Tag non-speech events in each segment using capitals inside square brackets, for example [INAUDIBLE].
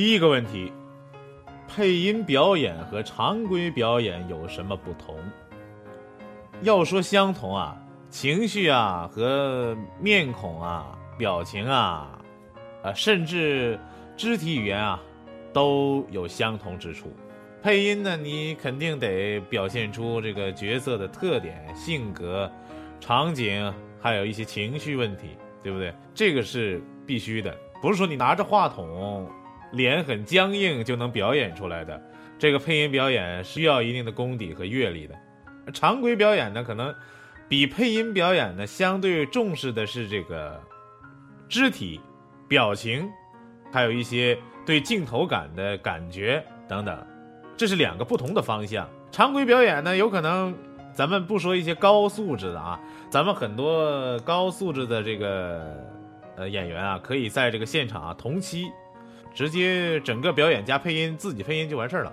第一个问题，配音表演和常规表演有什么不同？要说相同啊，情绪啊和面孔啊、表情啊，啊，甚至肢体语言啊，都有相同之处。配音呢，你肯定得表现出这个角色的特点、性格、场景，还有一些情绪问题，对不对？这个是必须的，不是说你拿着话筒，脸很僵硬就能表演出来的。这个配音表演需要一定的功底和阅历的。常规表演呢，可能比配音表演呢相对重视的是这个肢体、表情，还有一些对镜头感的感觉等等。这是两个不同的方向。常规表演呢，有可能，咱们不说一些高素质的啊，咱们很多高素质的这个呃演员啊，可以在这个现场啊同期，直接整个表演加配音，自己配音就完事儿了。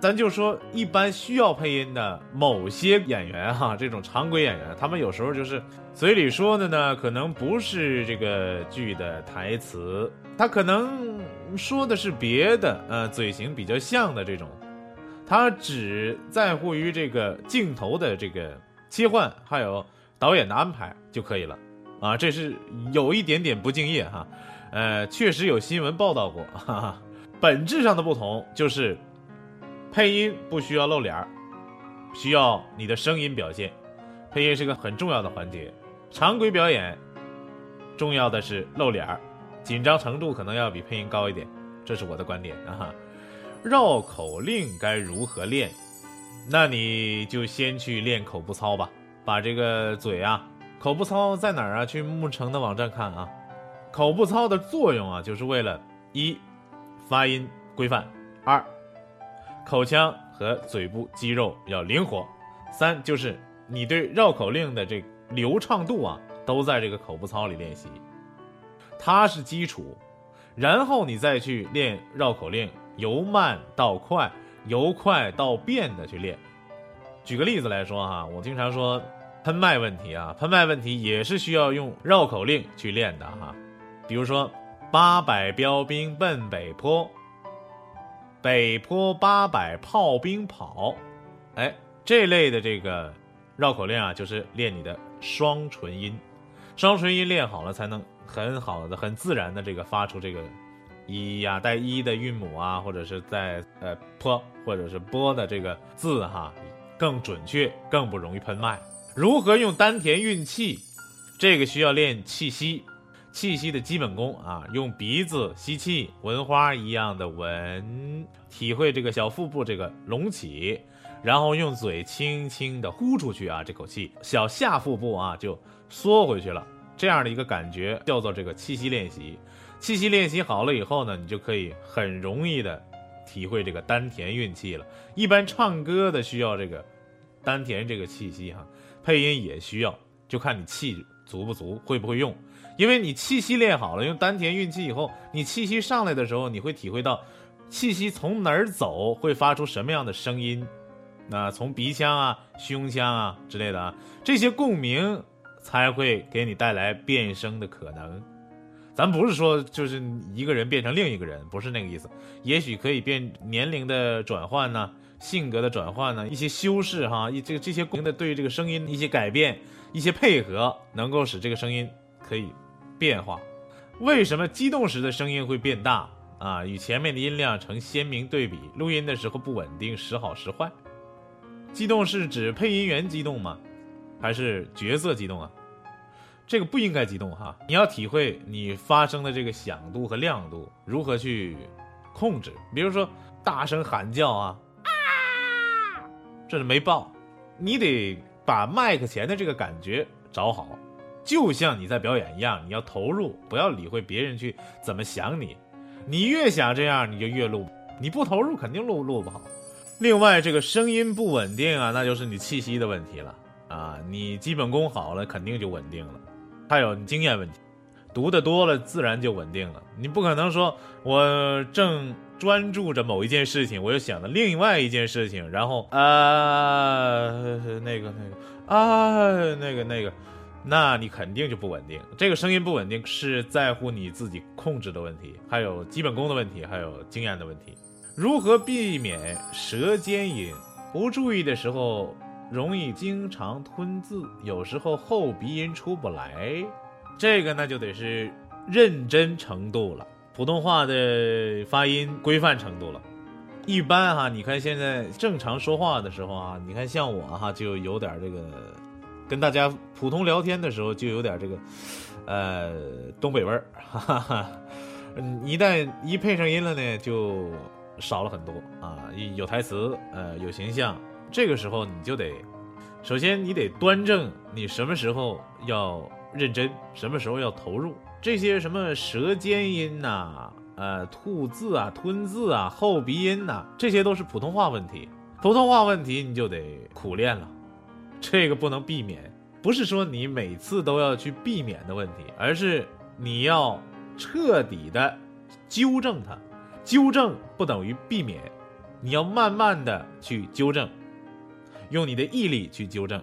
咱就说一般需要配音的某些演员哈，[LAUGHS] 这种常规演员，他们有时候就是嘴里说的呢，可能不是这个剧的台词，他可能说的是别的，呃，嘴型比较像的这种。他只在乎于这个镜头的这个切换，还有导演的安排就可以了，啊，这是有一点点不敬业哈，呃，确实有新闻报道过，哈哈。本质上的不同就是，配音不需要露脸儿需要你的声音表现，配音是个很重要的环节。常规表演重要的是露脸儿紧张程度可能要比配音高一点，这是我的观点啊。绕口令该如何练？那你就先去练口部操吧。把这个嘴啊，口部操在哪儿啊？去木城的网站看啊。口部操的作用啊，就是为了一发音规范，二口腔和嘴部肌肉要灵活，三就是你对绕口令的这流畅度啊，都在这个口部操里练习。它是基础，然后你再去练绕口令。由慢到快，由快到变的去练。举个例子来说哈，我经常说喷麦问题啊，喷麦问题也是需要用绕口令去练的哈。比如说八百标兵奔北坡，北坡八百炮兵跑，哎，这类的这个绕口令啊，就是练你的双唇音，双唇音练好了，才能很好的、很自然的这个发出这个。一呀，带一的韵母啊，或者是在呃坡或者是波的这个字哈，更准确，更不容易喷麦。如何用丹田运气？这个需要练气息，气息的基本功啊，用鼻子吸气，闻花一样的闻，体会这个小腹部这个隆起，然后用嘴轻轻的呼出去啊，这口气，小下腹部啊就缩回去了，这样的一个感觉叫做这个气息练习。气息练习好了以后呢，你就可以很容易的体会这个丹田运气了。一般唱歌的需要这个丹田这个气息哈，配音也需要，就看你气足不足，会不会用。因为你气息练好了，用丹田运气以后，你气息上来的时候，你会体会到气息从哪儿走，会发出什么样的声音。那从鼻腔啊、胸腔啊之类的啊，这些共鸣才会给你带来变声的可能。咱不是说就是一个人变成另一个人，不是那个意思。也许可以变年龄的转换呢，性格的转换呢，一些修饰哈，一这个这些共鸣的对这个声音一些改变，一些配合，能够使这个声音可以变化。为什么激动时的声音会变大啊？与前面的音量成鲜明对比，录音的时候不稳定，时好时坏。激动是指配音员激动吗？还是角色激动啊？这个不应该激动哈，你要体会你发声的这个响度和亮度如何去控制。比如说大声喊叫啊，啊，这是没爆，你得把麦克前的这个感觉找好，就像你在表演一样，你要投入，不要理会别人去怎么想你，你越想这样你就越录，你不投入肯定录录不好。另外这个声音不稳定啊，那就是你气息的问题了啊，你基本功好了肯定就稳定了。还有你经验问题，读的多了自然就稳定了。你不可能说我正专注着某一件事情，我又想着另外一件事情，然后啊那个那个啊那个那个，那你肯定就不稳定。这个声音不稳定是在乎你自己控制的问题，还有基本功的问题，还有经验的问题。如何避免舌尖音？不注意的时候，容易经常吞字，有时候后鼻音出不来。这个那就得是认真程度了，普通话的发音规范程度了。一般哈，你看现在正常说话的时候啊，你看像我哈，就有点这个，跟大家普通聊天的时候就有点这个，呃，东北味儿，哈哈哈。嗯，一旦一配上音了呢，就少了很多啊，有台词，呃，有形象。这个时候你就得，首先你得端正，你什么时候要认真，什么时候要投入，这些什么舌尖音呐。呃，吐字啊，吞字啊，后鼻音呐，这些都是普通话问题。普通话问题你就得苦练了，这个不能避免。不是说你每次都要去避免的问题，而是你要彻底的纠正它。纠正不等于避免，你要慢慢的去纠正，用你的毅力去纠正。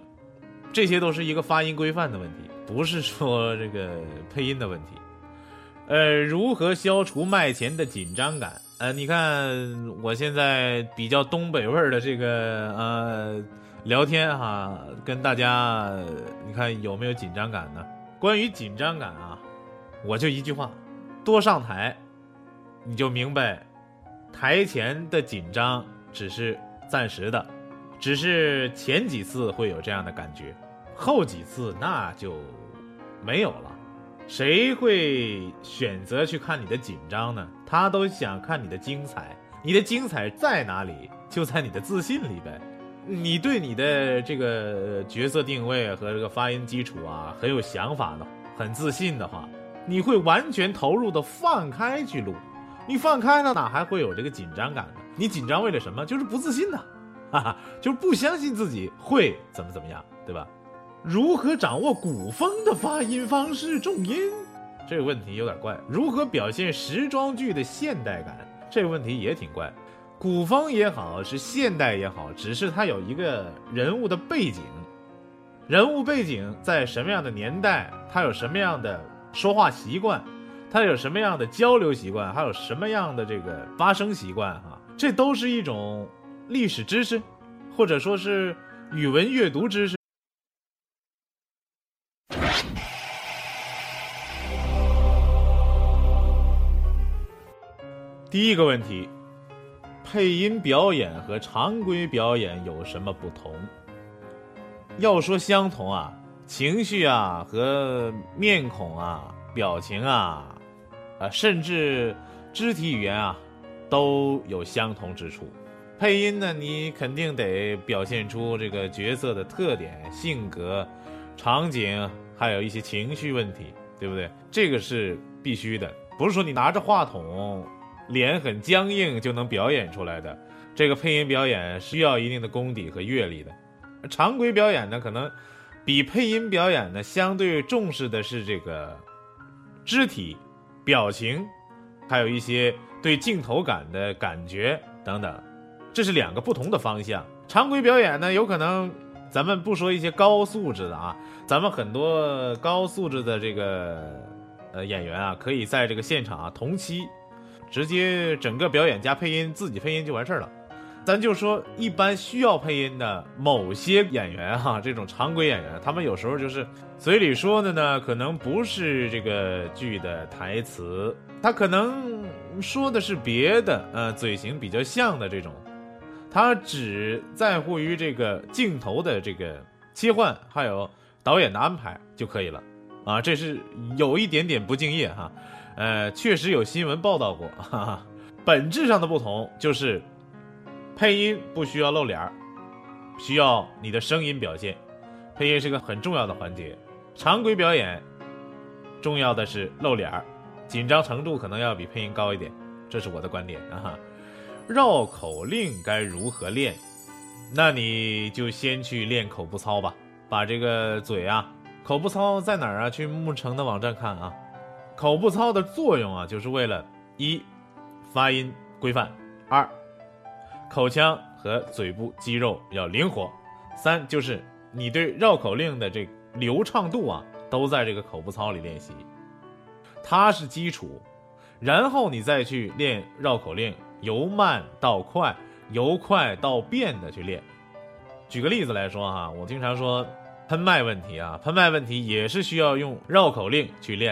这些都是一个发音规范的问题，不是说这个 [LAUGHS] 配音的问题。呃，如何消除麦前的紧张感？呃，你看我现在比较东北味儿的这个呃聊天哈，跟大家你看有没有紧张感呢？关于紧张感啊，我就一句话：多上台，你就明白，台前的紧张只是暂时的，只是前几次会有这样的感觉，后几次那就没有了。谁会选择去看你的紧张呢？他都想看你的精彩。你的精彩在哪里？就在你的自信里呗。你对你的这个角色定位和这个发音基础啊很有想法的，很自信的话，你会完全投入的放开去录。你放开了，哪还会有这个紧张感呢？你紧张为了什么？就是不自信呐，哈哈，就是不相信自己会怎么怎么样，对吧？如何掌握古风的发音方式、重音？这个问题有点怪。如何表现时装剧的现代感？这个问题也挺怪。古风也好，是现代也好，只是它有一个人物的背景，人物背景在什么样的年代，他有什么样的说话习惯，他有什么样的交流习惯，还有什么样的这个发声习惯？哈，这都是一种历史知识，或者说是语文阅读知识。第一个问题，配音表演和常规表演有什么不同？要说相同啊，情绪啊和面孔啊、表情啊，啊，甚至肢体语言啊，都有相同之处。配音呢，你肯定得表现出这个角色的特点、性格、场景，还有一些情绪问题，对不对？这个是必须的，不是说你拿着话筒。脸很僵硬就能表演出来的，这个配音表演需要一定的功底和阅历的。常规表演呢，可能比配音表演呢相对重视的是这个肢体、表情，还有一些对镜头感的感觉等等，这是两个不同的方向。常规表演呢，有可能咱们不说一些高素质的啊，咱们很多高素质的这个呃演员啊，可以在这个现场啊同期。直接整个表演加配音，自己配音就完事儿了。咱就说一般需要配音的某些演员哈，这种常规演员，他们有时候就是嘴里说的呢，可能不是这个剧的台词，他可能说的是别的，呃，嘴型比较像的这种，他只在乎于这个镜头的这个切换，还有导演的安排就可以了。啊，这是有一点点不敬业哈。呃，确实有新闻报道过，[LAUGHS] 哈哈。本质上的不同就是，配音不需要露脸儿，需要你的声音表现。配音是个很重要的环节。常规表演，重要的是露脸儿，紧张程度可能要比配音高一点，这是我的观点啊。绕口令该如何练？那你就先去练口部操吧，把这个嘴啊，口部操在哪儿啊？去牧城的网站看啊。口部操的作用啊，就是为了一发音规范，二口腔和嘴部肌肉要灵活，三就是你对绕口令的这流畅度啊，都在这个口部操里练习。它是基础，然后你再去练绕口令，由慢到快，由快到变的去练。举个例子来说哈，我经常说喷麦问题啊，喷麦问题也是需要用绕口令去练。